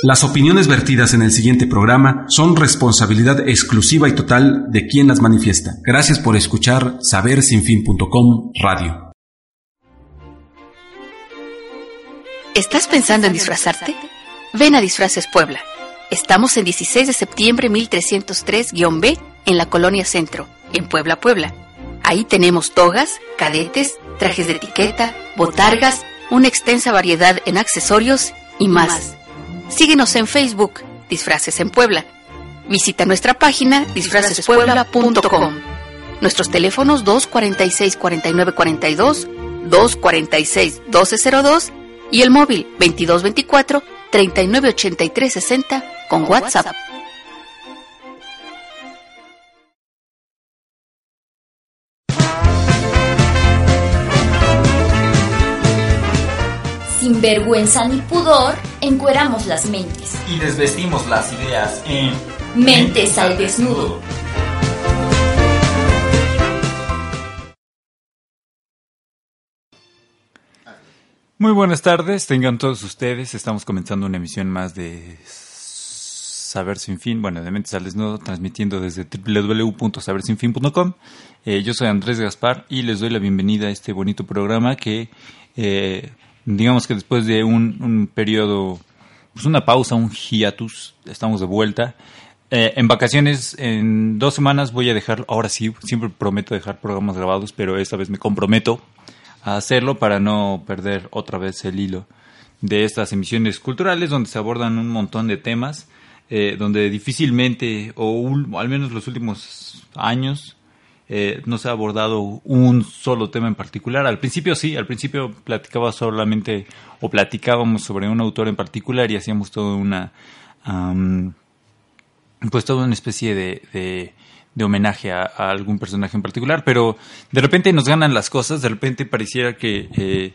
Las opiniones vertidas en el siguiente programa son responsabilidad exclusiva y total de quien las manifiesta. Gracias por escuchar sabersinfin.com Radio. ¿Estás pensando en disfrazarte? Ven a Disfraces Puebla. Estamos en 16 de septiembre 1303-B en la Colonia Centro, en Puebla, Puebla. Ahí tenemos togas, cadetes, trajes de etiqueta, botargas, una extensa variedad en accesorios y más. Síguenos en Facebook, Disfraces en Puebla. Visita nuestra página disfracespuebla.com. Nuestros teléfonos 246-4942, 246-1202 y el móvil 2224-398360 con WhatsApp. Sin vergüenza ni pudor, encueramos las mentes. Y desvestimos las ideas en Mentes al desnudo. Muy buenas tardes, tengan todos ustedes. Estamos comenzando una emisión más de Saber Sin Fin, bueno, de Mentes al Desnudo, transmitiendo desde www.sabersinfin.com. Eh, yo soy Andrés Gaspar y les doy la bienvenida a este bonito programa que, eh, digamos que después de un, un periodo, pues una pausa, un hiatus, estamos de vuelta. Eh, en vacaciones, en dos semanas voy a dejar, ahora sí, siempre prometo dejar programas grabados, pero esta vez me comprometo a hacerlo para no perder otra vez el hilo de estas emisiones culturales donde se abordan un montón de temas, eh, donde difícilmente, o al menos los últimos años, eh, no se ha abordado un solo tema en particular. Al principio sí, al principio platicaba solamente o platicábamos sobre un autor en particular y hacíamos toda una... pues toda una especie de, de, homenaje a, algún personaje en particular, pero de repente nos ganan las cosas, de repente pareciera que eh,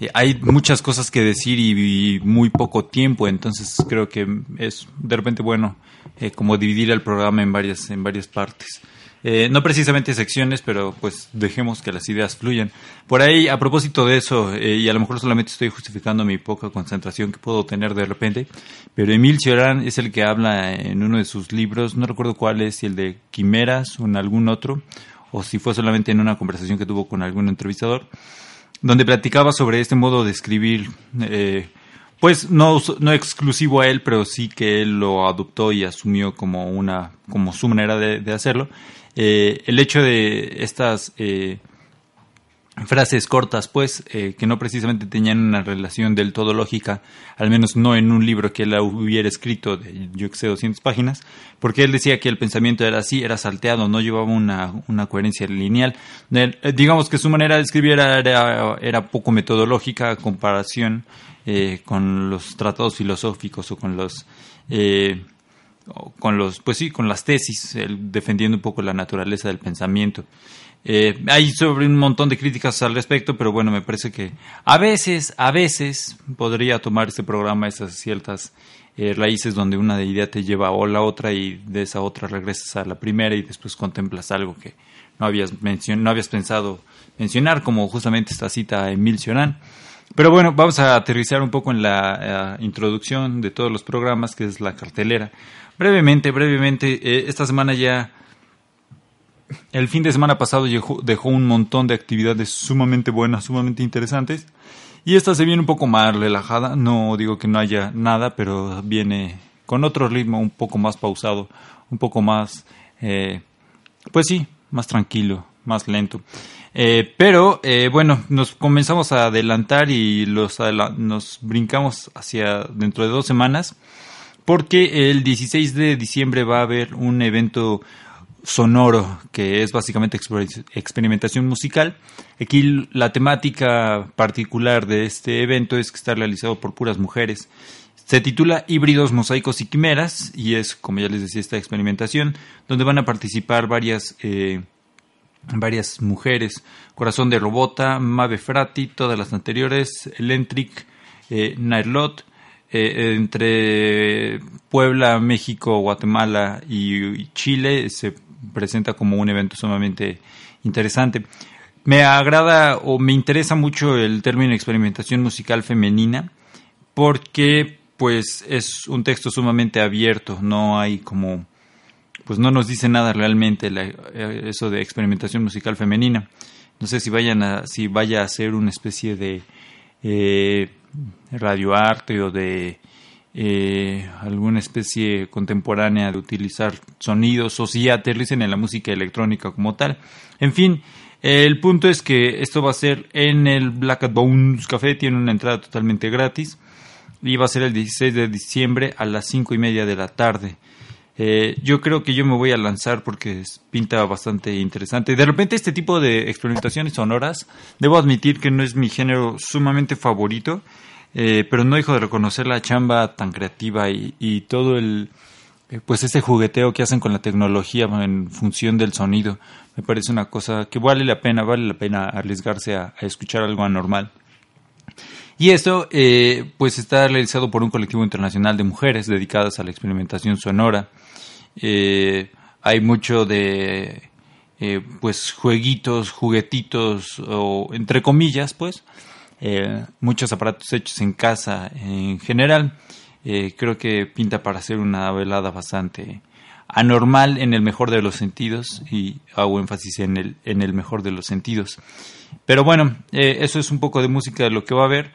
eh, hay muchas cosas que decir y, y muy poco tiempo, entonces creo que es de repente bueno eh, como dividir el programa en varias, en varias partes. Eh, no precisamente secciones, pero pues dejemos que las ideas fluyan. Por ahí, a propósito de eso, eh, y a lo mejor solamente estoy justificando mi poca concentración que puedo tener de repente, pero Emil Cioran es el que habla en uno de sus libros, no recuerdo cuál es, si el de Quimeras o en algún otro, o si fue solamente en una conversación que tuvo con algún entrevistador, donde platicaba sobre este modo de escribir, eh, pues no, no exclusivo a él, pero sí que él lo adoptó y asumió como una, como su manera de, de hacerlo. Eh, el hecho de estas eh, frases cortas, pues, eh, que no precisamente tenían una relación del todo lógica, al menos no en un libro que él hubiera escrito de, yo que sé, 200 páginas, porque él decía que el pensamiento era así, era salteado, no llevaba una, una coherencia lineal. Eh, digamos que su manera de escribir era, era, poco metodológica a comparación eh, con los tratados filosóficos o con los... Eh, con los, pues sí, con las tesis, defendiendo un poco la naturaleza del pensamiento. Eh, hay sobre un montón de críticas al respecto, pero bueno, me parece que a veces, a veces podría tomar este programa esas ciertas eh, raíces donde una idea te lleva a la otra y de esa otra regresas a la primera y después contemplas algo que no habías, no habías pensado mencionar, como justamente esta cita a Emil Cioran. Pero bueno, vamos a aterrizar un poco en la uh, introducción de todos los programas, que es la cartelera. Brevemente, brevemente, eh, esta semana ya, el fin de semana pasado dejó, un montón de actividades sumamente buenas, sumamente interesantes. Y esta se viene un poco más relajada, no digo que no haya nada, pero viene con otro ritmo un poco más pausado, un poco más, eh, pues sí, más tranquilo, más lento. Eh, pero eh, bueno, nos comenzamos a adelantar y los adela nos brincamos hacia dentro de dos semanas porque el 16 de diciembre va a haber un evento sonoro que es básicamente exper experimentación musical. Aquí la temática particular de este evento es que está realizado por puras mujeres. Se titula Híbridos, Mosaicos y Quimeras y es, como ya les decía, esta experimentación donde van a participar varias, eh, varias mujeres. Corazón de Robota, Mave Frati, todas las anteriores, Electric, eh, Nairlot, eh, entre Puebla, México, Guatemala y, Chile se presenta como un evento sumamente interesante. Me agrada o me interesa mucho el término experimentación musical femenina porque pues es un texto sumamente abierto, no hay como pues no nos dice nada realmente eh, eso de experimentación musical femenina. No sé si vayan a si vaya a ser una especie de eh, radioarte o de eh, alguna especie contemporánea de utilizar sonidos o si aterricen en la música electrónica como tal. En fin, el punto es que esto va a ser en el Black Bones Café, tiene una entrada totalmente gratis y va a ser el 16 de diciembre a las 5 y media de la tarde. Eh, yo creo que yo me voy a lanzar porque pinta bastante interesante. De repente este tipo de experimentaciones sonoras, debo admitir que no es mi género sumamente favorito, eh, pero no dejo de reconocer la chamba tan creativa y, todo el, eh, pues este jugueteo que hacen con la tecnología en función del sonido. Me parece una cosa que vale la pena, vale la pena arriesgarse a, escuchar algo anormal. Y esto, pues está realizado por un colectivo internacional de mujeres dedicadas a la experimentación sonora. Eh, hay mucho de eh, pues jueguitos, juguetitos o entre comillas pues eh, muchos aparatos hechos en casa en general. creo que pinta para ser una velada bastante anormal en el mejor de los sentidos y hago énfasis en el, en el mejor de los sentidos. Pero bueno, eso es un poco de música de lo que va a haber.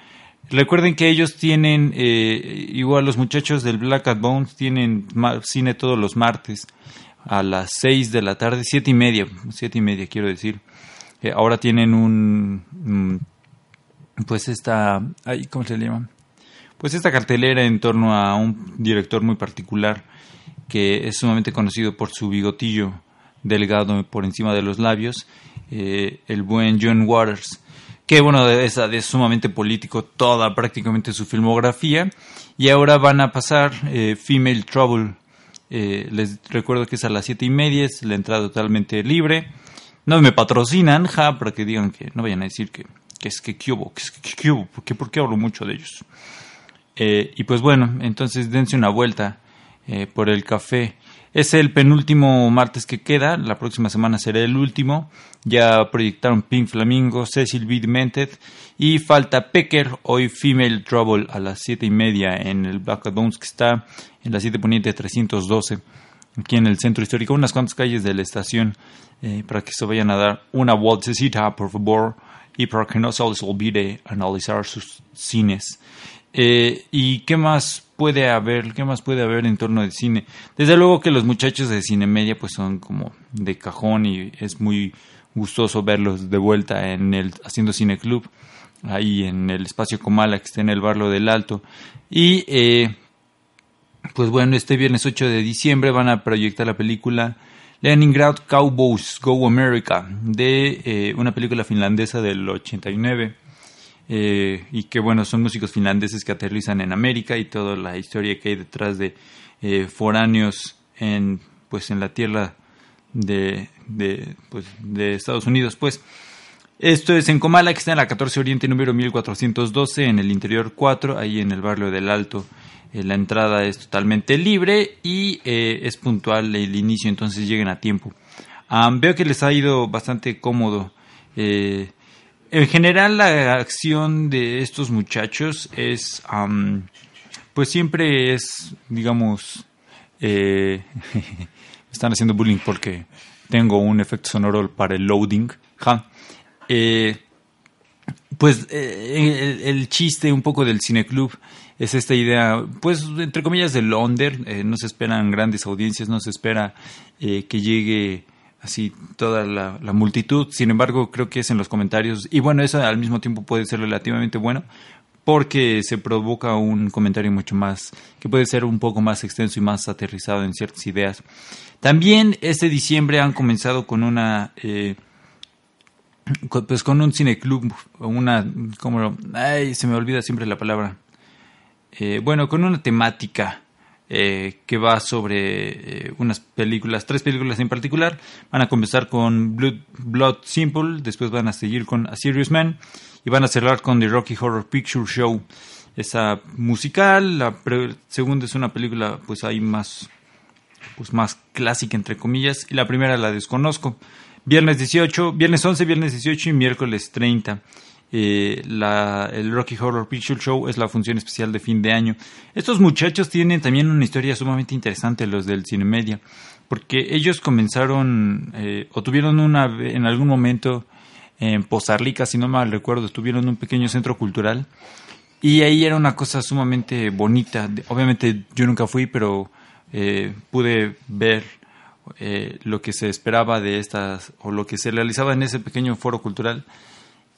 Recuerden que ellos tienen, eh, igual los muchachos del Black At Bones tienen cine todos los martes a las 6 de la tarde, siete y media, siete y media quiero decir. Eh, ahora tienen un, pues esta, ¿cómo se llama? Pues esta cartelera en torno a un director muy particular que es sumamente conocido por su bigotillo delgado por encima de los labios, eh, el buen John Waters que bueno, es, es, sumamente político toda prácticamente su filmografía. Y ahora van a pasar eh, Female Trouble. Eh, les recuerdo que es a las siete y media, es la entrada totalmente libre. No me patrocinan, ja, para que digan que no vayan a decir que, que es que cubo, que es que cubo, porque, hablo mucho de ellos. Eh, y pues bueno, entonces dense una vuelta por el café. Es el penúltimo martes que queda, la próxima semana será el último. Ya proyectaron Pink Flamingo, Cecil B. Demented y falta Pecker, hoy Female Trouble a las 7 y media en el Black Bones que está en la 7 Poniente 312, aquí en el centro histórico, unas cuantas calles de la estación, eh, para que se vayan a dar una vueltecita, por favor, y para que no se les olvide analizar sus cines. Eh, ¿Y qué más puede haber? ¿Qué más puede haber en torno del cine? Desde luego que los muchachos de Cine Media pues son como de cajón y es muy gustoso verlos de vuelta en el haciendo Cine Club ahí en el espacio Comala que está en el barrio del Alto y eh, pues bueno este viernes 8 de diciembre van a proyectar la película Leningrad Cowboys Go America de eh, una película finlandesa del 89 eh, y que bueno, son músicos finlandeses que aterrizan en América y toda la historia que hay detrás de eh, foráneos en pues en la tierra de, de, pues, de Estados Unidos. Pues esto es en Comala, que está en la 14 Oriente número 1412, en el interior 4, ahí en el barrio del Alto. Eh, la entrada es totalmente libre y es puntual el inicio, entonces lleguen a tiempo. veo que les ha ido bastante cómodo en general la acción de estos muchachos es, pues siempre es, digamos, eh, están haciendo bullying porque tengo un efecto sonoro para el loading. Eh, pues eh, el, chiste un poco del cineclub es esta idea, pues entre comillas de Londres, no se esperan grandes audiencias, no se espera que llegue así toda la, multitud. Sin embargo, creo que es en los comentarios. Y bueno, eso al mismo tiempo puede ser relativamente bueno porque se provoca un comentario mucho más, que puede ser un poco más extenso y más aterrizado en ciertas ideas. También este diciembre han comenzado con una, eh, pues con un cineclub, una, como, ay, se me olvida siempre la palabra. eh, bueno, con una temática eh, que va sobre eh, unas películas, tres películas en particular. Van a comenzar con Blood, Blood Simple, después van a seguir con A Serious Man y van a cerrar con The Rocky Horror Picture Show. Esa musical, la segunda es una película pues ahí más pues más clásica entre comillas y la primera la desconozco. Viernes 18, viernes 11, viernes 18 y miércoles 30. Eh, la, el Rocky Horror Picture Show es la función especial de fin de año. Estos muchachos tienen también una historia sumamente interesante, los del Cine Media, porque ellos comenzaron eh, o tuvieron una en algún momento en Pozarlica, si no mal recuerdo, tuvieron un pequeño centro cultural y ahí era una cosa sumamente bonita. Obviamente yo nunca fui, pero eh, pude ver eh, lo que se esperaba de estas o lo que se realizaba en ese pequeño foro cultural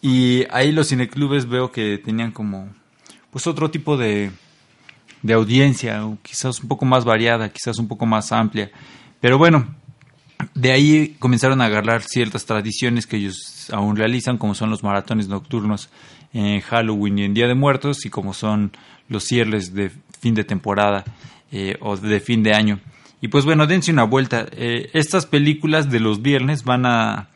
y ahí los cineclubes veo que tenían como pues otro tipo de, de audiencia, quizás un poco más variada, quizás un poco más amplia. Pero bueno, de ahí comenzaron a agarrar ciertas tradiciones que ellos aún realizan, como son los maratones nocturnos en Halloween y en Día de Muertos, y como son los cierres de fin de temporada eh, o de fin de año. Y pues bueno, dense una vuelta. Eh, estas películas de los viernes van a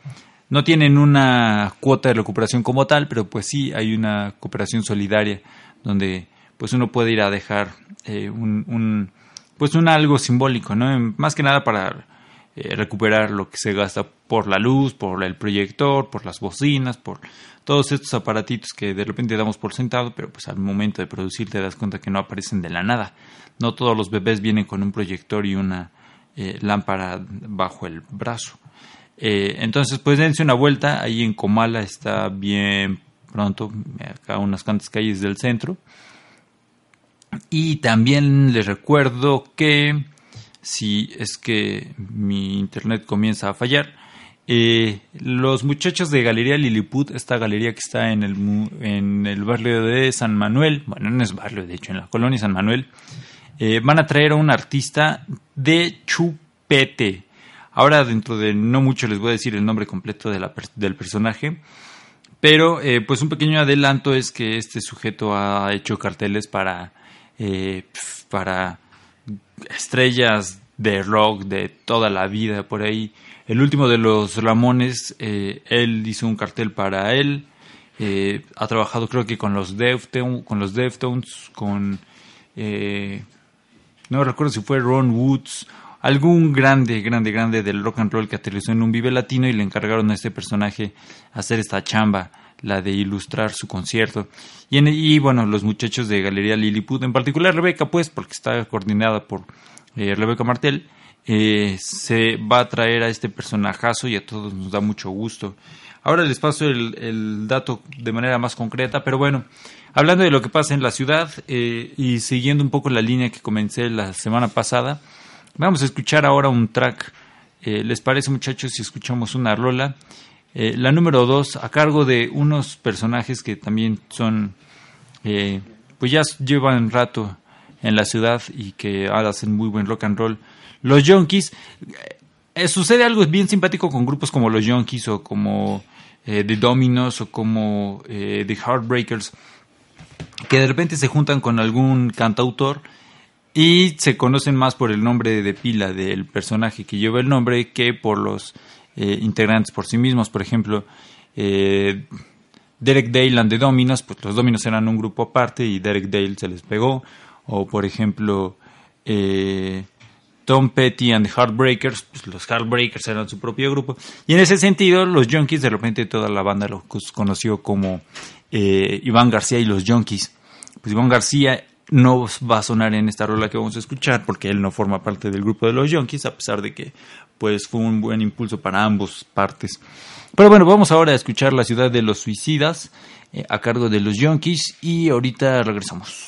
no tienen una cuota de recuperación como tal, pero pues sí hay una cooperación solidaria donde pues uno puede ir a dejar eh, un, pues un algo simbólico, ¿no? Más que nada para eh, recuperar lo que se gasta por la luz, por el proyector, por las bocinas, por todos estos aparatitos que de repente damos por sentado, pero pues al momento de producir te das cuenta que no aparecen de la nada. No todos los bebés vienen con un proyector y una eh, lámpara bajo el brazo. Eh, entonces, pues dense una vuelta. Ahí en Comala está bien pronto, acá unas cuantas calles del centro. Y también les recuerdo que si es que mi internet comienza a fallar, eh, los muchachos de Galería Lilliput, esta galería que está en el, en el barrio de San Manuel, bueno, no es barrio, de hecho, en la colonia San Manuel, eh, van a traer a un artista de chupete. Ahora dentro de no mucho les voy a decir el nombre completo de la, del personaje, pero eh, pues un pequeño adelanto es que este sujeto ha hecho carteles para, eh, para estrellas de rock de toda la vida por ahí. El último de los Ramones, eh, él hizo un cartel para él. ha trabajado creo que con los Deftones, con los Deftones, con no recuerdo si fue Ron Woods algún grande, grande, grande del rock and roll que aterrizó en un Vive Latino y le encargaron a este personaje hacer esta chamba, la de ilustrar su concierto. Y, y bueno, los muchachos de Galería Lilliput, en particular Rebeca, pues, porque está coordinada por eh, Rebeca Martel, eh, se va a traer a este personajazo y a todos nos da mucho gusto. Ahora les paso el, dato de manera más concreta, pero bueno, hablando de lo que pasa en la ciudad eh, y siguiendo un poco la línea que comencé la semana pasada, Vamos a escuchar ahora un track. Eh, ¿Les parece muchachos si escuchamos una rola? Eh, la número dos, a cargo de unos personajes que también son, eh, pues ya llevan rato en la ciudad y que hacen muy buen rock and roll. Los Junkies, sucede algo bien simpático con grupos como los Junkies o como The Dominos o como The Heartbreakers, que de repente se juntan con algún cantautor y se conocen más por el nombre de pila del personaje que lleva el nombre que por los eh, integrantes por sí mismos. Por ejemplo, eh, Derek Dale and the Dominos, pues los Dominos eran un grupo aparte y Derek Dale se les pegó. O por ejemplo, eh, Tom Petty and the Heartbreakers, pues los Heartbreakers eran su propio grupo. Y en ese sentido, los Junkies, de repente toda la banda los conoció como Iván García y los Junkies. Pues Iván García no va a sonar en esta rola que vamos a escuchar porque él no forma parte del grupo de los Yonkis a pesar de que pues fue un buen impulso para ambos partes. Pero bueno, vamos ahora a escuchar La ciudad de los suicidas eh, a cargo de los Yonkis y ahorita regresamos.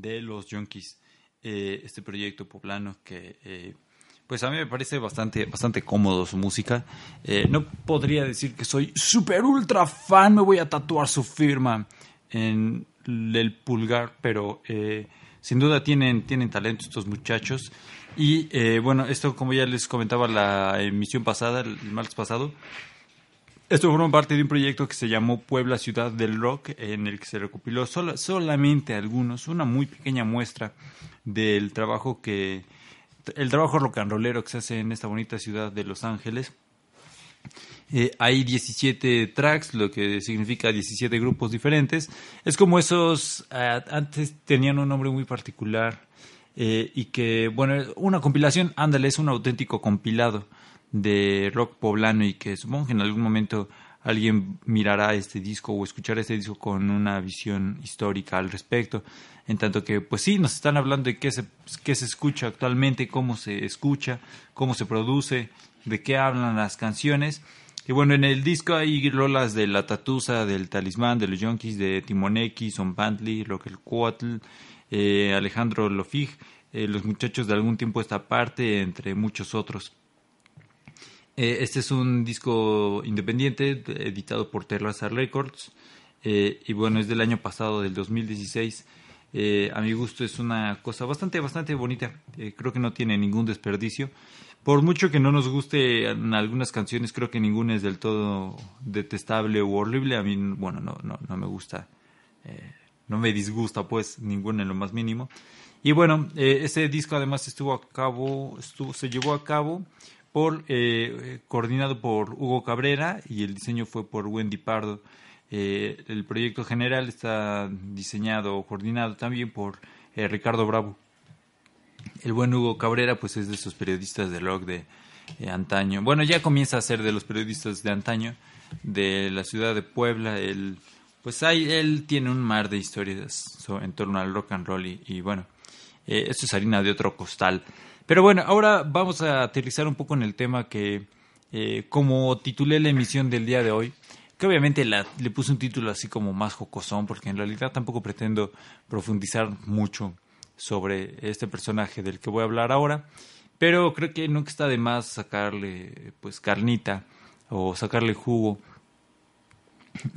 De los Junkies. Eh, este proyecto poblano que eh, pues a mí me parece bastante, bastante cómodo su música. Eh, no podría decir que soy super ultra fan, me voy a tatuar su firma en el pulgar, pero sin duda tienen, tienen talento estos muchachos. Y bueno, esto como ya les comentaba la emisión pasada, el martes pasado, esto forma parte de un proyecto que se llamó Puebla Ciudad del Rock, en el que se recopiló solamente algunos, una muy pequeña muestra del trabajo que, el trabajo rock and rollero que se hace en esta bonita ciudad de Los Ángeles. Eh, hay 17 tracks, lo que significa 17 grupos diferentes. Es como esos, eh, antes tenían un nombre muy particular eh, y que, bueno, una compilación, ándale, es un auténtico compilado de rock poblano y que supongo que en algún momento alguien mirará este disco o escuchará este disco con una visión histórica al respecto. En tanto que, pues sí, nos están hablando de qué se, qué se escucha actualmente, cómo se escucha, cómo se produce, de qué hablan las canciones. Y bueno, en el disco hay rolas de La Tatusa, del Talismán, de los Yonkis, de Timoneki, Son Pantley, Rock el Cuatl, eh, Alejandro Lofig, eh, los muchachos de algún tiempo esta parte, entre muchos otros. Eh, este es un disco independiente editado por Terraza Records eh, y bueno, es del año pasado, del 2016. Eh, a mi gusto es una cosa bastante, bastante bonita. creo que no tiene ningún desperdicio. Por mucho que no nos guste algunas canciones, creo que ninguna es del todo detestable o horrible. A mí, bueno, no, no, no me gusta, no me disgusta pues ninguna en lo más mínimo. Y bueno, ese disco además estuvo a cabo, estuvo, se llevó a cabo por, eh, coordinado por Hugo Cabrera y el diseño fue por Wendy Pardo. Eh, el proyecto general está diseñado o coordinado también por eh, Ricardo Bravo. El buen Hugo Cabrera pues es de esos periodistas de rock de antaño. Bueno, ya comienza a ser de los periodistas de antaño de la ciudad de Puebla. Él, pues ahí, él tiene un mar de historias en torno al rock and roll y, y bueno, esto es harina de otro costal. Pero bueno, ahora vamos a aterrizar un poco en el tema que, eh, como titulé la emisión del día de hoy, que obviamente le puse un título así como más jocosón, porque en realidad tampoco pretendo profundizar mucho sobre este personaje del que voy a hablar ahora, pero creo que nunca está de más sacarle pues carnita o sacarle jugo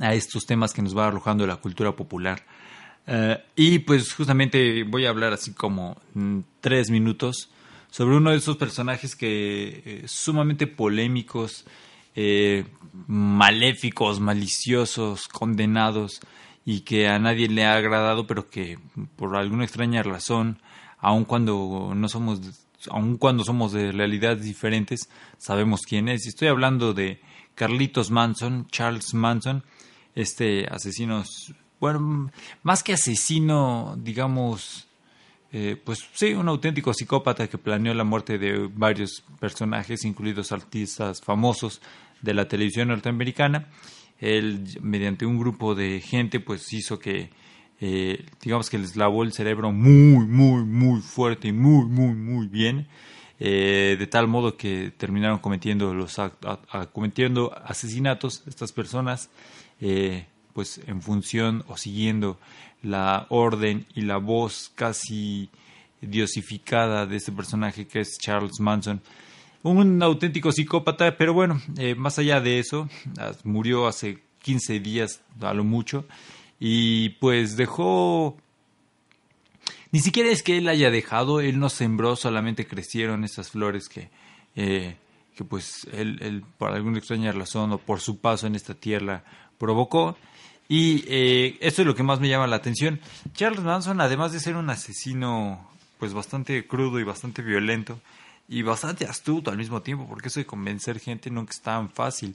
a estos temas que nos va arrojando la cultura popular. Eh, y pues justamente voy a hablar así como tres minutos sobre uno de esos personajes que eh, sumamente polémicos, eh, maléficos, maliciosos, condenados y que a nadie le ha agradado, pero que por alguna extraña razón, aun cuando no somos, aun cuando somos de realidades diferentes, sabemos quién es. Estoy hablando de Carlitos Manson, Charles Manson, este asesino, bueno, más que asesino, digamos, eh, pues sí, un auténtico psicópata que planeó la muerte de varios personajes, incluidos artistas famosos de la televisión norteamericana. Él, mediante un grupo de gente, pues hizo que, eh, digamos que les lavó el cerebro muy, muy, muy fuerte y muy, muy, muy bien. Eh, de tal modo que terminaron cometiendo los cometiendo asesinatos estas personas pues en función o siguiendo la orden y la voz casi diosificada de este personaje que es Charles Manson. Un auténtico psicópata, pero bueno, eh, más allá de eso, ah, murió hace 15 días a lo mucho y pues dejó... Ni siquiera es que él haya dejado, él no sembró, solamente crecieron esas flores que, eh, que pues él, él por alguna extraña razón o por su paso en esta tierra provocó. Y eh, esto es lo que más me llama la atención. Charles Manson, además de ser un asesino pues bastante crudo y bastante violento y bastante astuto al mismo tiempo, porque eso de convencer gente nunca es tan fácil.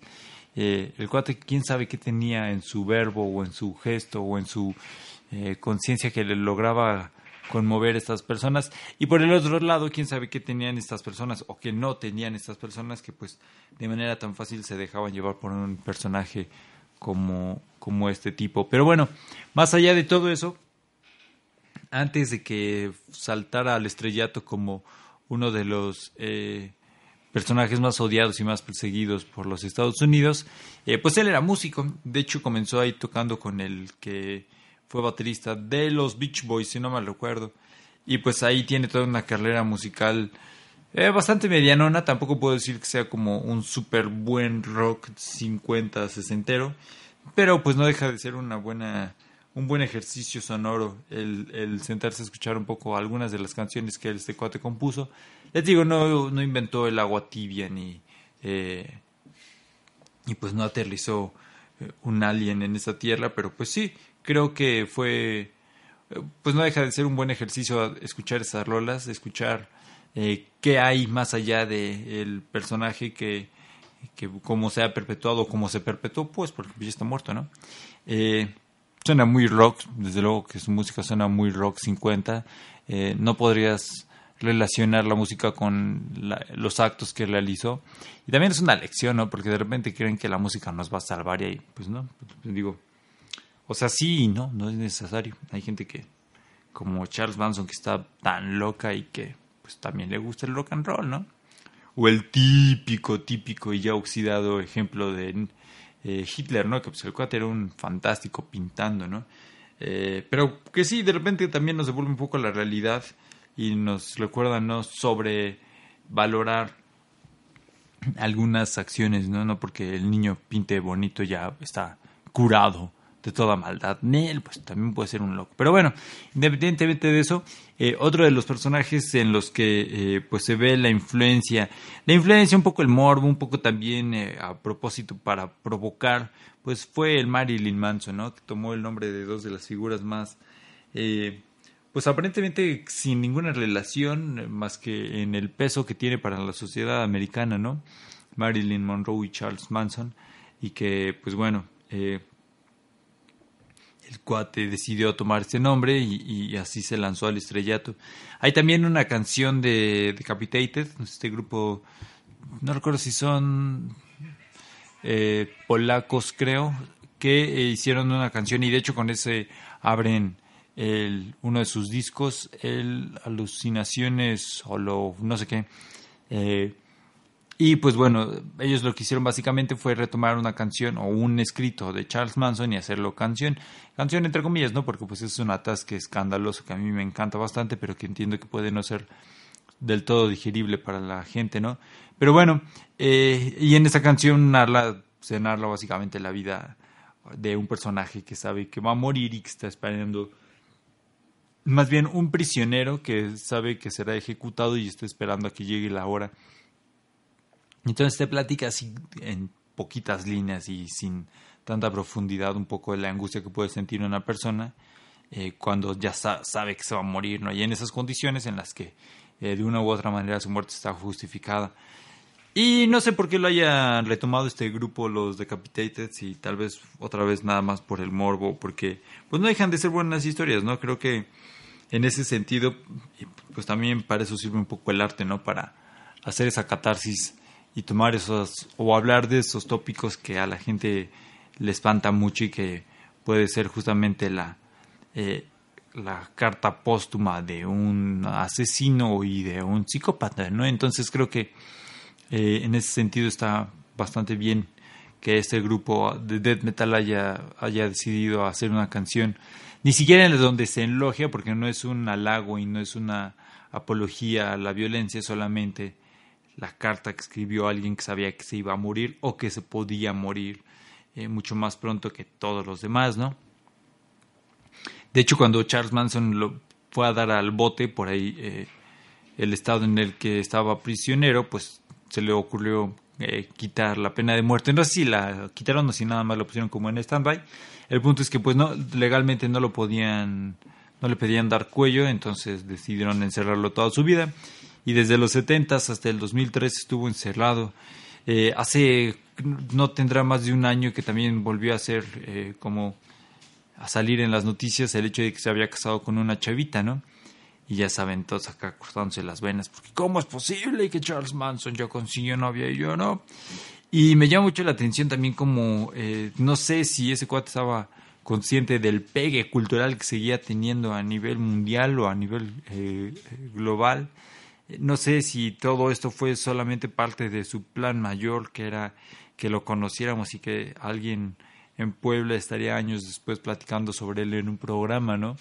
Eh, el cuate, quién sabe qué tenía en su verbo o en su gesto o en su eh, conciencia que le lograba conmover a estas personas. Y por el otro lado, quién sabe qué tenían estas personas o qué no tenían estas personas que pues de manera tan fácil se dejaban llevar por un personaje como, como este tipo. Pero bueno, más allá de todo eso, antes de que saltara al estrellato como uno de los eh, personajes más odiados y más perseguidos por los Estados Unidos, eh, pues él era músico. De hecho, comenzó ahí tocando con el que fue baterista de los Beach Boys, si no mal recuerdo. Y pues ahí tiene toda una carrera musical eh, bastante medianona. Tampoco puedo decir que sea como un súper buen rock 50, 60, pero pues no deja de ser una buena, un buen ejercicio sonoro el, el sentarse a escuchar un poco algunas de las canciones que este cuate compuso. Les digo, no, no inventó el agua tibia ni... Eh, y pues no aterrizó eh, un alien en esa tierra, pero pues sí, creo que fue, eh, pues no deja de ser un buen ejercicio escuchar esas rolas, escuchar eh, qué hay más allá del personaje que, que cómo se ha perpetuado, cómo se perpetuó, pues porque ya está muerto, ¿no? Eh, suena muy rock, desde luego que su música suena muy rock 50, no podrías relacionar la música con los actos que realizó. Y también es una lección, ¿no? Porque de repente creen que la música nos va a salvar y ahí, pues no, pues digo, o sea, sí y no, no es necesario. Hay gente que, como Charles Manson, que está tan loca y que pues también le gusta el rock and roll, ¿no? O el típico, típico y ya oxidado ejemplo de eh, Hitler, ¿no? Que pues el cuate era un fantástico pintando, ¿no? Eh, pero que sí, de repente también nos devuelve un poco la realidad y nos recuerda no sobre valorar algunas acciones, ¿no? No porque el niño pinte bonito ya está curado de toda maldad. Nel, pues también puede ser un loco. Pero bueno, independientemente de eso, eh, otro de los personajes en los que eh, pues se ve la influencia, la influencia, un poco el morbo, un poco también eh, a propósito para provocar, pues fue el Marilyn Manson, ¿no? Que tomó el nombre de dos de las figuras más pues aparentemente sin ninguna relación más que en el peso que tiene para la sociedad americana, ¿no? Marilyn Monroe y Charles Manson, y que, pues bueno, eh, el cuate decidió tomar este nombre y, así se lanzó al estrellato. Hay también una canción de Decapitated, este grupo, no recuerdo si son eh, polacos, creo, que hicieron una canción y de hecho con ese abren el, uno de sus discos, el Alucinaciones o lo no sé qué. Eh, y pues bueno, ellos lo que hicieron básicamente fue retomar una canción o un escrito de Charles Manson y hacerlo canción. Canción entre comillas, ¿no? Porque pues es un atasque escandaloso que a mí me encanta bastante, pero que entiendo que puede no ser del todo digerible para la gente, ¿no? Pero bueno, eh, y en esa canción se narra básicamente la vida de un personaje que sabe que va a morir y que está esperando más bien un prisionero que sabe que será ejecutado y está esperando a que llegue la hora. Entonces te platica así en poquitas líneas y sin tanta profundidad un poco de la angustia que puede sentir una persona eh, cuando ya sabe que se va a morir, ¿no? Y en esas condiciones en las que eh, de una u otra manera su muerte está justificada. Y no sé por qué lo haya retomado este grupo, los Decapitated, y tal vez otra vez nada más por el morbo, porque pues no dejan de ser buenas historias, ¿no? Creo que en ese sentido, pues también para eso sirve un poco el arte, ¿no? Para hacer esa catarsis y tomar esos, o hablar de esos tópicos que a la gente le espanta mucho y que puede ser justamente la, eh, la carta póstuma de un asesino y de un psicópata, ¿no? Entonces creo que eh, en ese sentido está bastante bien que este grupo de death metal haya, haya decidido hacer una canción ni siquiera en donde se elogia, porque no es un halago y no es una apología a la violencia, solamente la carta que escribió alguien que sabía que se iba a morir o que se podía morir eh, mucho más pronto que todos los demás, ¿no? De hecho, cuando Charles Manson lo fue a dar al bote por ahí, eh, el estado en el que estaba prisionero, pues se le ocurrió eh, quitar la pena de muerte. No sé la quitaron o si nada más lo pusieron como en stand-by. El punto es que pues no legalmente no lo podían no le pedían dar cuello, entonces decidieron encerrarlo toda su vida y desde los 70 hasta el 2003 estuvo encerrado. Eh, hace no tendrá más de un año que también volvió a ser eh, como a salir en las noticias el hecho de que se había casado con una chavita, ¿no? Y ya saben todos acá cortándose las venas, porque ¿cómo es posible que Charles Manson ya consiguió novia y yo no? Y me llama mucho la atención también como, eh, no sé si ese cuate estaba consciente del pegue cultural que seguía teniendo a nivel mundial o a nivel eh, global. No sé si todo esto fue solamente parte de su plan mayor, que era que lo conociéramos y que alguien en Puebla, estaría años después platicando sobre él en un programa, ¿no?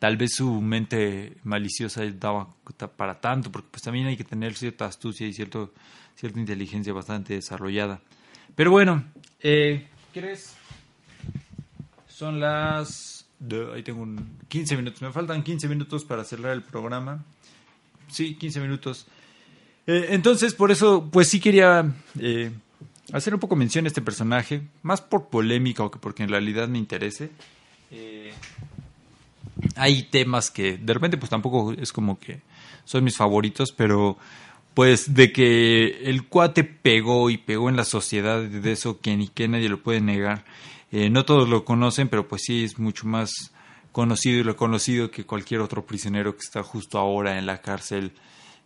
Tal vez su mente maliciosa daba para tanto, porque pues también hay que tener cierta astucia y cierto, cierta inteligencia bastante desarrollada. Pero bueno, eh, ¿quieres? Son las... ahí tengo un 15 minutos, me faltan 15 minutos para cerrar el programa. Sí, 15 minutos. Eh, entonces, por eso, pues sí quería eh, hacer un poco mención a este personaje, más por polémica o que porque en realidad me interese. Eh, hay temas que de repente pues tampoco es como que son mis favoritos, pero pues de que el cuate pegó y pegó en la sociedad de eso que ni que nadie lo puede negar. no todos lo conocen, pero pues sí es mucho más conocido y reconocido que cualquier otro prisionero que está justo ahora en la cárcel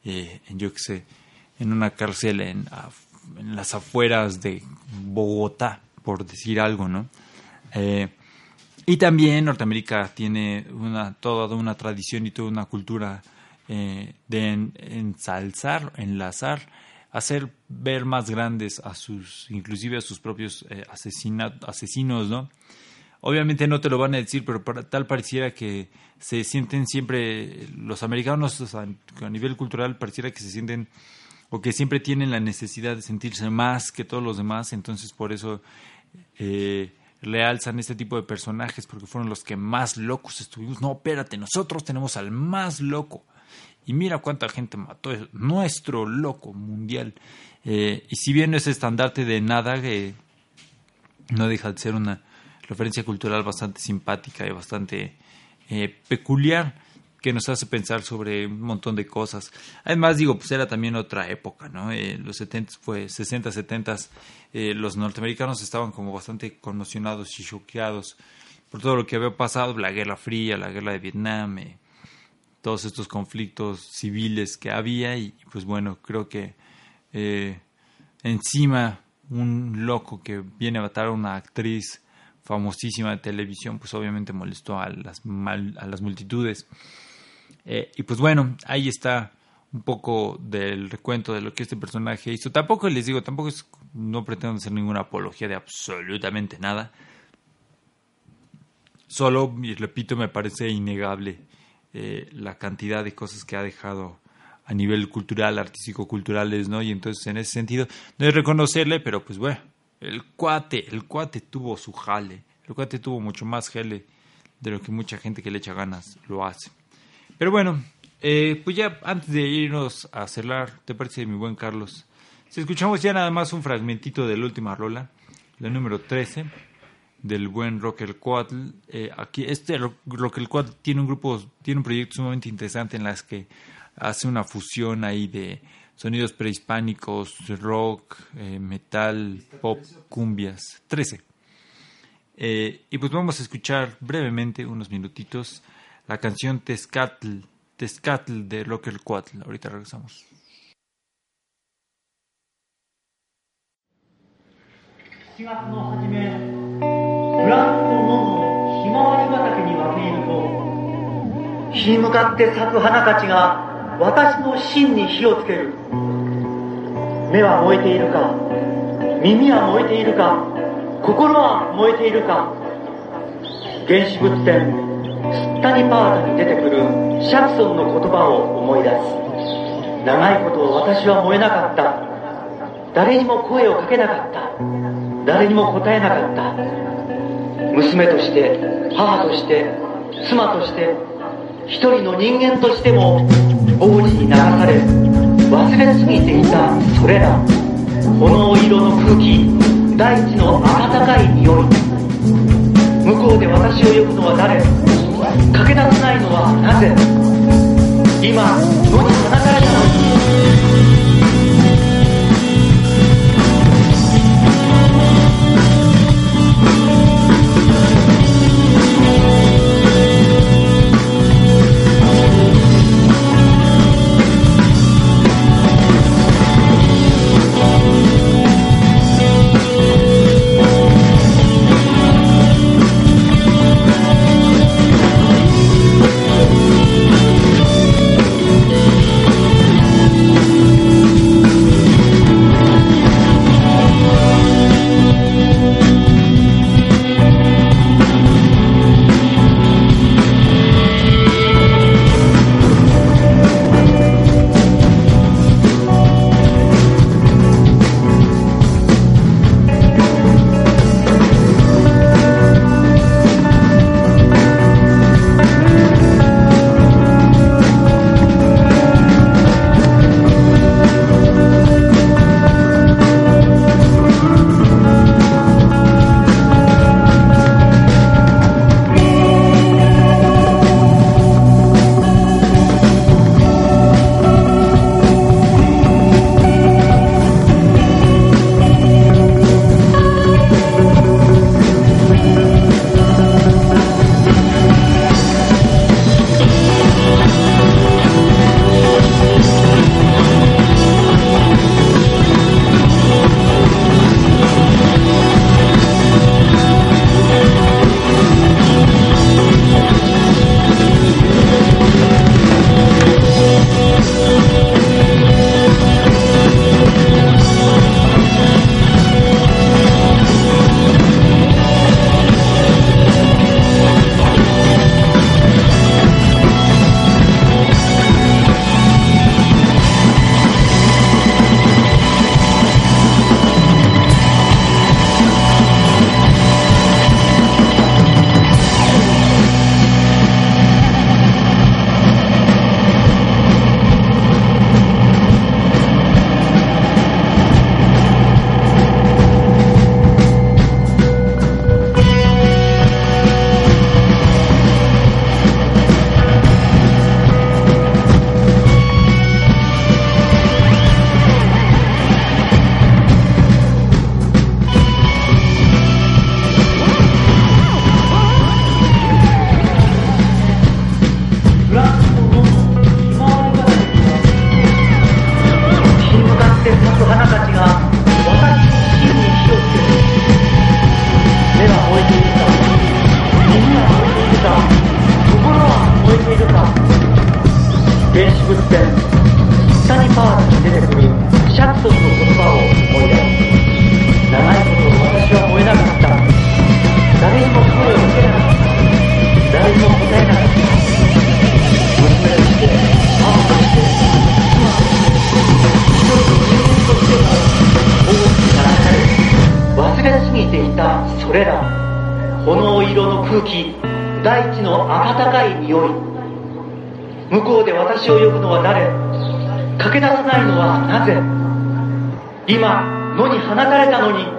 eh, en, yo qué sé, en una cárcel en, en, las afueras de Bogotá, por decir algo, ¿no? Eh, y también Norteamérica tiene una, toda una tradición y toda una cultura eh, de ensalzar, enlazar, hacer ver más grandes a sus, inclusive a sus propios asesinos, ¿no? Obviamente no te lo van a decir, pero tal pareciera que se sienten siempre, los americanos a nivel cultural pareciera que se sienten o que siempre tienen la necesidad de sentirse más que todos los demás, entonces por eso eh, realzan este tipo de personajes porque fueron los que más locos estuvimos. No, espérate, nosotros tenemos al más loco. Y mira cuánta gente mató, es nuestro loco mundial. Eh, y si bien no es estandarte de nada, eh, no deja de ser una referencia cultural bastante simpática y bastante eh, peculiar que nos hace pensar sobre un montón de cosas. Además, digo, pues era también otra época, ¿no? Eh, los 70 fue 60, 70, eh, los norteamericanos estaban como bastante conmocionados y choqueados por todo lo que había pasado, la Guerra Fría, la Guerra de Vietnam, eh, todos estos conflictos civiles que había y pues bueno, creo que encima un loco que viene a matar a una actriz famosísima de televisión, pues obviamente molestó a las, a las multitudes. Eh, y pues bueno, ahí está un poco del recuento de lo que este personaje hizo. Tampoco les digo, tampoco es, no pretendo hacer ninguna apología de absolutamente nada. Solo, y repito, me parece innegable eh, la cantidad de cosas que ha dejado a nivel cultural, artístico-culturales, ¿no? Y entonces, en ese sentido, no es reconocerle, pero pues bueno, el cuate, el cuate tuvo su jale. El cuate tuvo mucho más jale de lo que mucha gente que le echa ganas lo hace. Pero bueno, eh, pues ya antes de irnos a cerrar, ¿te parece mi buen Carlos? Si escuchamos ya nada más un fragmentito de la última rola, la número 13, del buen Rocker Quad. Eh, aquí, este Rocker Quad tiene un grupo, tiene un proyecto sumamente interesante en las que hace una fusión ahí de sonidos prehispánicos, rock, eh, metal, pop, cumbias, 13. Eh, y pues vamos a escuchar brevemente, unos minutitos, la canción Tezcatl, Tezcatl de Rocker Cuatl. Ahorita regresamos. 私の心に火をつける。目は燃えているか耳は燃えているか心は燃えているか。原始仏典スッタニパータに出てくるシャクソンの言葉を思い出す。長いこと私は燃えなかった。誰にも声をかけなかった。誰にも答えなかった。娘として母として妻として一人の人間としても王子に流され忘れすぎていたそれら炎色の空気大地の温かい匂い。向こうで私を呼ぶのは誰？駆け出せないのはなぜ？今野に放たれたのにのは誰駆け出さないのはなぜ？今野に放たれたのに。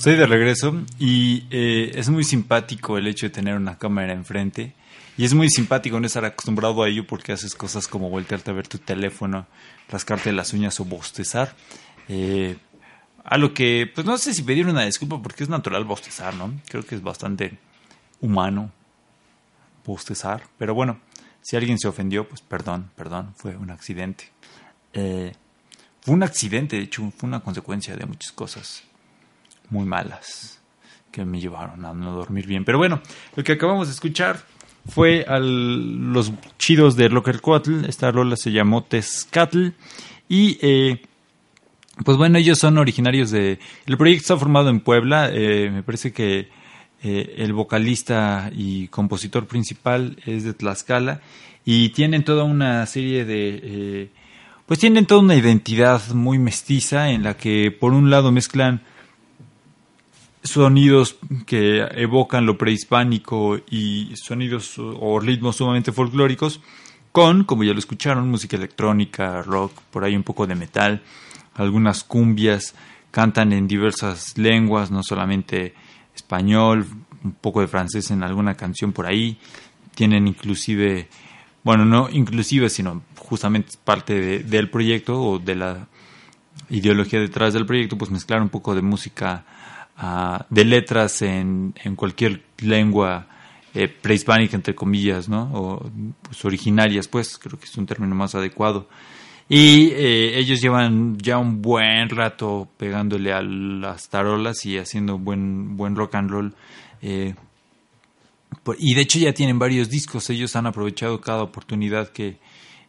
Estoy de regreso y eh, es muy simpático el hecho de tener una cámara enfrente. Y es muy simpático no estar acostumbrado a ello porque haces cosas como voltearte a ver tu teléfono, rascarte las uñas o bostezar. Eh, a lo que, pues no sé si pedir una disculpa porque es natural bostezar, ¿no? Creo que es bastante humano bostezar. Pero bueno, si alguien se ofendió, pues perdón, perdón, fue un accidente. Eh, fue un accidente, de hecho, fue una consecuencia de muchas cosas muy malas que me llevaron a no dormir bien. Pero bueno, lo que acabamos de escuchar fue a los chidos de Quatl. Esta rola se llamó Tezcatl. Y eh, pues bueno, ellos son originarios de... El proyecto está formado en Puebla. Eh, me parece que eh, el vocalista y compositor principal es de Tlaxcala. Y tienen toda una serie de... pues tienen toda una identidad muy mestiza en la que por un lado mezclan sonidos que evocan lo prehispánico y sonidos o ritmos sumamente folclóricos con, como ya lo escucharon, música electrónica, rock, por ahí un poco de metal, algunas cumbias, cantan en diversas lenguas, no solamente español, un poco de francés en alguna canción por ahí, tienen inclusive, bueno, no inclusive, sino justamente parte del proyecto o de la ideología detrás del proyecto, pues mezclar un poco de música de letras en, en, cualquier lengua eh, prehispánica, entre comillas, ¿no? O pues, originarias, pues, creo que es un término más adecuado. Y eh, ellos llevan ya un buen rato pegándole a las tarolas y haciendo buen, buen rock and roll. Eh, y de hecho ya tienen varios discos, ellos han aprovechado cada oportunidad que,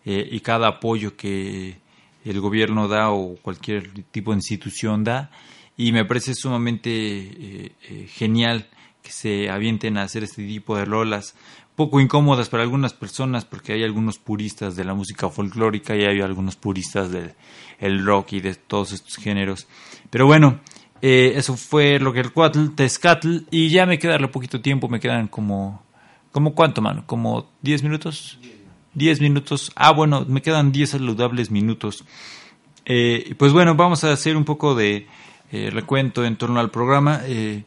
y cada apoyo que el gobierno da o cualquier tipo de institución da y me parece sumamente eh, eh, genial que se avienten a hacer este tipo de rolas poco incómodas para algunas personas porque hay algunos puristas de la música folclórica y hay algunos puristas del el rock y de todos estos géneros. Pero bueno eh, eso fue lo que el cuatl Tezcatl y ya me queda poquito tiempo me quedan como como cuánto mano como 10 minutos 10 minutos. Ah bueno me quedan 10 saludables minutos. Pues bueno vamos a hacer un poco de eh, recuento en torno al programa. Eh,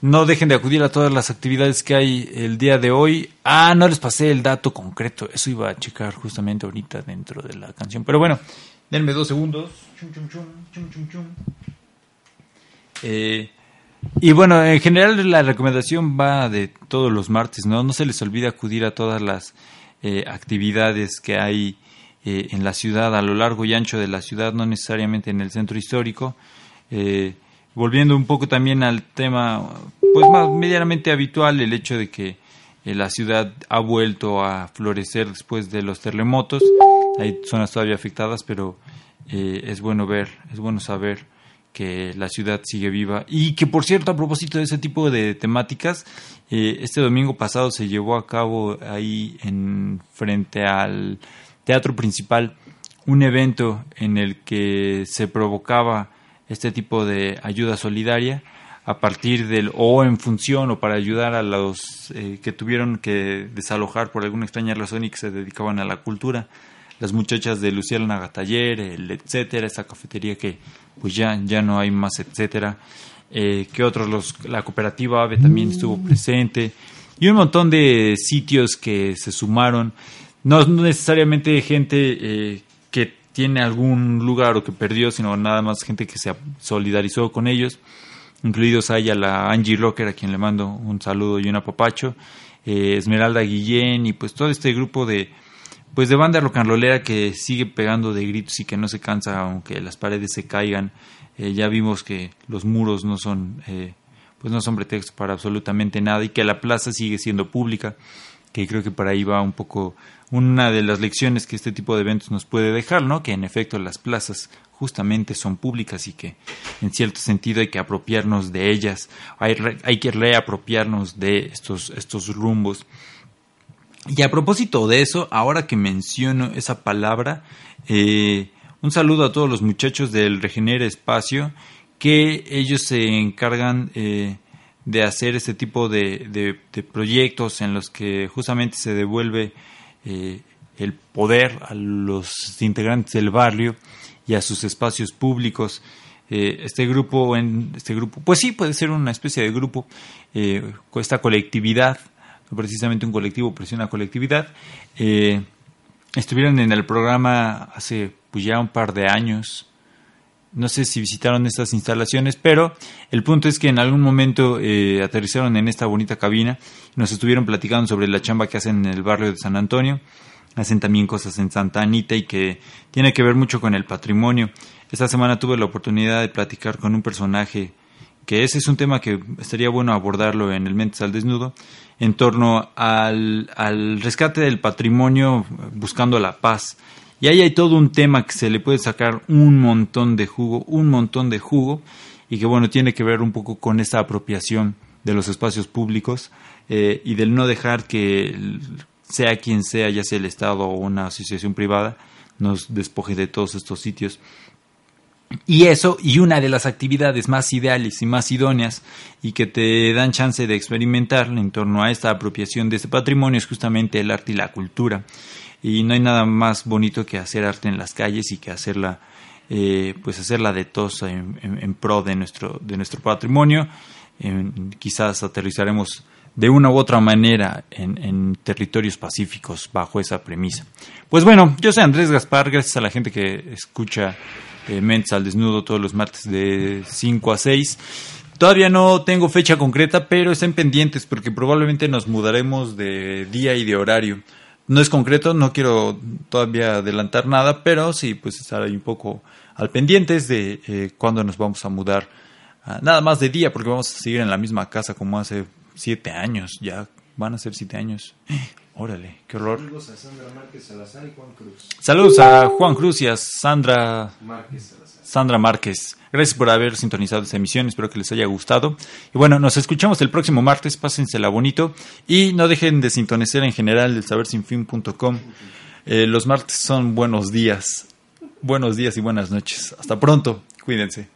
no dejen de acudir a todas las actividades que hay el día de hoy. Ah, no les pasé el dato concreto. Eso iba a checar justamente ahorita dentro de la canción. Pero bueno, denme dos segundos. Eh, y bueno, en general la recomendación va de todos los martes, ¿no? No se les olvide acudir a todas las actividades que hay en la ciudad, a lo largo y ancho de la ciudad, no necesariamente en el centro histórico. Eh, volviendo un poco también al tema, pues más medianamente habitual, el hecho de que eh, la ciudad ha vuelto a florecer después de los terremotos. Hay zonas todavía afectadas, pero eh, es bueno ver, es bueno saber que la ciudad sigue viva. Y que, por cierto, a propósito de ese tipo de temáticas, este domingo pasado se llevó a cabo ahí en frente al teatro principal un evento en el que se provocaba este tipo de ayuda solidaria a partir del o en función o para ayudar a los eh, que tuvieron que desalojar por alguna extraña razón y que se dedicaban a la cultura. Las muchachas de Luciana Taller, el etcétera, esa cafetería que pues ya, ya no hay más, etcétera, eh, que otros, los, la cooperativa AVE también estuvo presente, y un montón de sitios que se sumaron, no necesariamente gente eh, tiene algún lugar o que perdió, sino nada más gente que se solidarizó con ellos. incluidos ahí a la Angie Rocker, a quien le mando un saludo y un apapacho, eh, Esmeralda Guillén y pues todo este grupo de pues de banda rock and rollera que sigue pegando de gritos y que no se cansa aunque las paredes se caigan. Eh, ya vimos que los muros no son eh, pues no son pretexto para absolutamente nada y que la plaza sigue siendo pública, que creo que por ahí va un poco una de las lecciones que este tipo de eventos nos puede dejar, ¿no? Que en efecto las plazas justamente son públicas y que en cierto sentido hay que apropiarnos de ellas, hay, hay que reapropiarnos de estos, estos rumbos. Y a propósito de eso, ahora que menciono esa palabra, eh, un saludo a todos los muchachos del Regenera Espacio, que ellos se encargan eh, de hacer este tipo de, proyectos en los que justamente se devuelve eh, el poder a los integrantes del barrio y a sus espacios públicos. Eh, este grupo, en este grupo, pues sí, puede ser una especie de grupo, eh, esta colectividad, precisamente un colectivo, pero sí una colectividad. Eh, estuvieron en el programa hace pues ya un par de años. No sé si visitaron estas instalaciones, pero el punto es que en algún momento eh, aterrizaron en esta bonita cabina nos estuvieron platicando sobre la chamba que hacen en el barrio de San Antonio hacen también cosas en Santa Anita y que tiene que ver mucho con el patrimonio. Esta semana tuve la oportunidad de platicar con un personaje que ese es un tema que estaría bueno abordarlo en el Mentes al Desnudo, en torno al, al rescate del patrimonio buscando la paz. Y ahí hay todo un tema que se le puede sacar un montón de jugo, un montón de jugo, y que bueno, tiene que ver un poco con esta apropiación de los espacios públicos eh, y del no dejar que sea quien sea, ya sea el Estado o una asociación privada, nos despoje de todos estos sitios. Y eso, y una de las actividades más ideales y más idóneas y que te dan chance de experimentar en torno a esta apropiación de este patrimonio es justamente el arte y la cultura. Y no hay nada más bonito que hacer arte en las calles y que hacerla, eh, pues hacerla de tosa en, pro de nuestro, de nuestro patrimonio. quizás aterrizaremos de una u otra manera en, territorios pacíficos bajo esa premisa. Pues bueno, yo soy Andrés Gaspar, gracias a la gente que escucha eh, Mentes al Desnudo todos los martes de 5 a 6. Todavía no tengo fecha concreta, pero estén pendientes porque probablemente nos mudaremos de día y de horario. No es concreto, no quiero todavía adelantar nada, pero sí, pues estar ahí un poco al pendientes de eh, cuándo nos vamos a mudar. Ah, nada más de día, porque vamos a seguir en la misma casa como hace siete años, ya van a ser siete años. Órale, qué horror. Saludos a Sandra Márquez Salazar y Juan Cruz. Saludos a Juan Cruz y a Sandra Márquez Sandra Márquez. Gracias por haber sintonizado esta emisión, espero que les haya gustado. Y bueno, nos escuchamos el próximo martes, pásensela bonito y no dejen de sintonizar en general el sabersinfin.com. Eh, los martes son buenos días. Buenos días y buenas noches. Hasta pronto. Cuídense.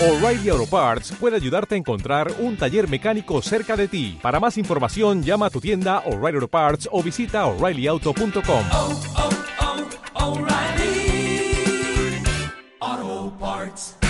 O'Reilly Auto Parts puede ayudarte a encontrar un taller mecánico cerca de ti. Para más información, llama a tu tienda O'Reilly Auto Parts o visita oreillyauto.com. Auto Parts.